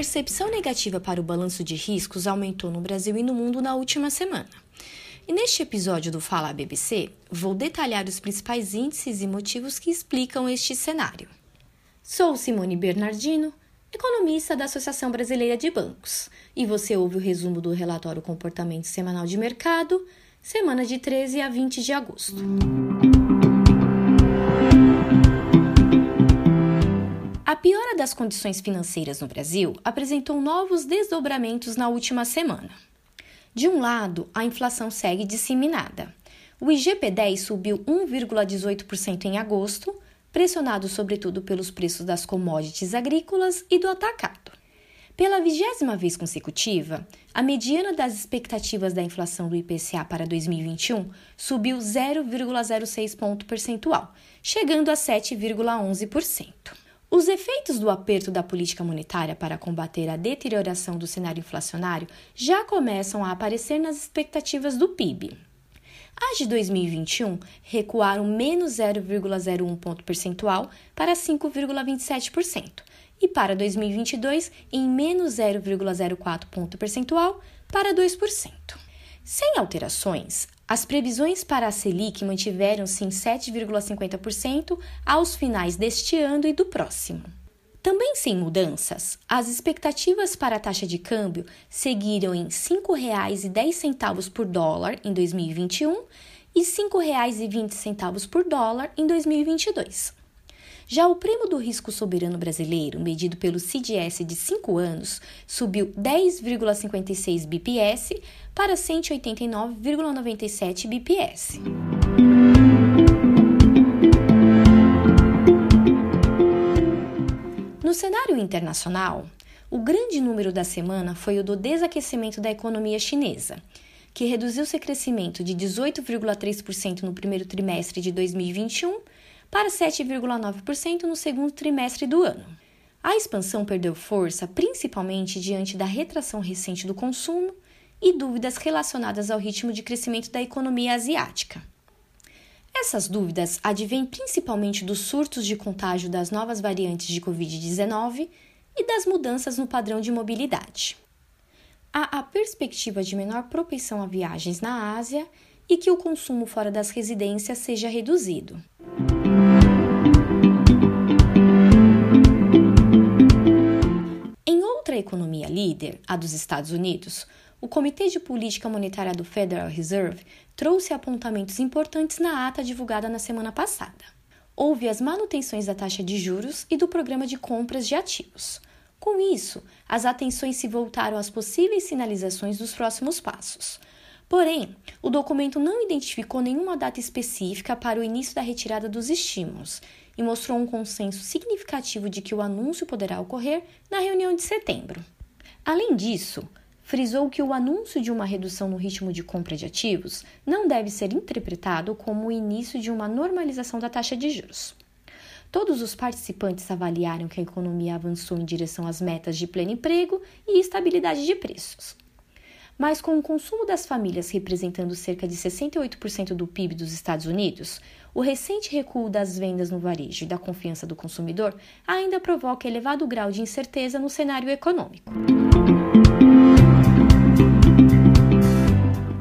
percepção negativa para o balanço de riscos aumentou no Brasil e no mundo na última semana. E neste episódio do Fala BBC, vou detalhar os principais índices e motivos que explicam este cenário. Sou Simone Bernardino, economista da Associação Brasileira de Bancos, e você ouve o resumo do relatório Comportamento Semanal de Mercado, semana de 13 a 20 de agosto. A piora das condições financeiras no Brasil apresentou novos desdobramentos na última semana. De um lado, a inflação segue disseminada. O IGP-10 subiu 1,18% em agosto, pressionado sobretudo pelos preços das commodities agrícolas e do atacado. Pela vigésima vez consecutiva, a mediana das expectativas da inflação do IPCA para 2021 subiu 0,06 ponto percentual, chegando a 7,11%. Os efeitos do aperto da política monetária para combater a deterioração do cenário inflacionário já começam a aparecer nas expectativas do PIB. As de 2021 recuaram menos 0,01 ponto percentual para 5,27% e para 2022 em menos 0,04 ponto percentual para 2%. Sem alterações, as previsões para a Selic mantiveram-se em 7,50% aos finais deste ano e do próximo. Também sem mudanças, as expectativas para a taxa de câmbio seguiram em R$ 5,10 por dólar em 2021 e R$ 5,20 por dólar em 2022. Já o prêmio do risco soberano brasileiro, medido pelo CDS de 5 anos, subiu 10,56 bps para 189,97 bps. No cenário internacional, o grande número da semana foi o do desaquecimento da economia chinesa, que reduziu seu crescimento de 18,3% no primeiro trimestre de 2021 para 7,9% no segundo trimestre do ano. A expansão perdeu força principalmente diante da retração recente do consumo e dúvidas relacionadas ao ritmo de crescimento da economia asiática. Essas dúvidas advêm principalmente dos surtos de contágio das novas variantes de Covid-19 e das mudanças no padrão de mobilidade. Há a perspectiva de menor propensão a viagens na Ásia e que o consumo fora das residências seja reduzido. Líder, a dos Estados Unidos, o Comitê de Política Monetária do Federal Reserve trouxe apontamentos importantes na ata divulgada na semana passada. Houve as manutenções da taxa de juros e do programa de compras de ativos. Com isso, as atenções se voltaram às possíveis sinalizações dos próximos passos. Porém, o documento não identificou nenhuma data específica para o início da retirada dos estímulos e mostrou um consenso significativo de que o anúncio poderá ocorrer na reunião de setembro. Além disso, frisou que o anúncio de uma redução no ritmo de compra de ativos não deve ser interpretado como o início de uma normalização da taxa de juros. Todos os participantes avaliaram que a economia avançou em direção às metas de pleno emprego e estabilidade de preços. Mas com o consumo das famílias representando cerca de 68% do PIB dos Estados Unidos, o recente recuo das vendas no varejo e da confiança do consumidor ainda provoca elevado grau de incerteza no cenário econômico.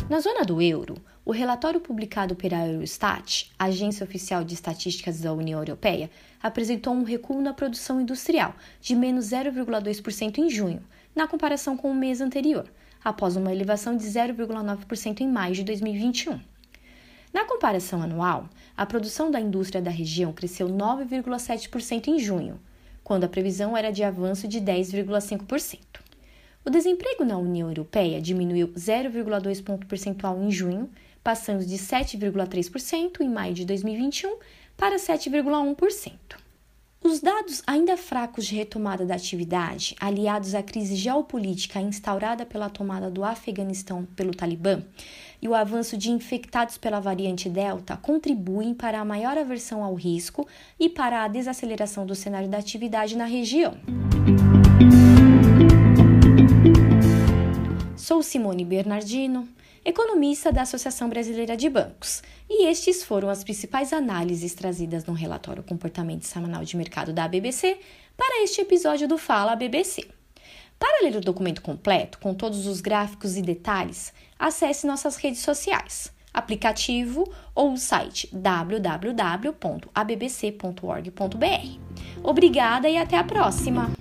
Na zona do euro, o relatório publicado pela Eurostat, agência oficial de estatísticas da União Europeia, apresentou um recuo na produção industrial de menos 0,2% em junho, na comparação com o mês anterior, após uma elevação de 0,9% em maio de 2021. Na comparação anual, a produção da indústria da região cresceu 9,7% em junho, quando a previsão era de avanço de 10,5%. O desemprego na União Europeia diminuiu 0,2 ponto percentual em junho, passando de 7,3% em maio de 2021 para 7,1%. Os dados ainda fracos de retomada da atividade, aliados à crise geopolítica instaurada pela tomada do Afeganistão pelo Talibã e o avanço de infectados pela variante Delta, contribuem para a maior aversão ao risco e para a desaceleração do cenário da atividade na região. Sou Simone Bernardino economista da Associação Brasileira de Bancos. E estes foram as principais análises trazidas no relatório Comportamento Semanal de Mercado da BBC para este episódio do Fala BBC. Para ler o documento completo, com todos os gráficos e detalhes, acesse nossas redes sociais, aplicativo ou o site www.abbc.org.br. Obrigada e até a próxima!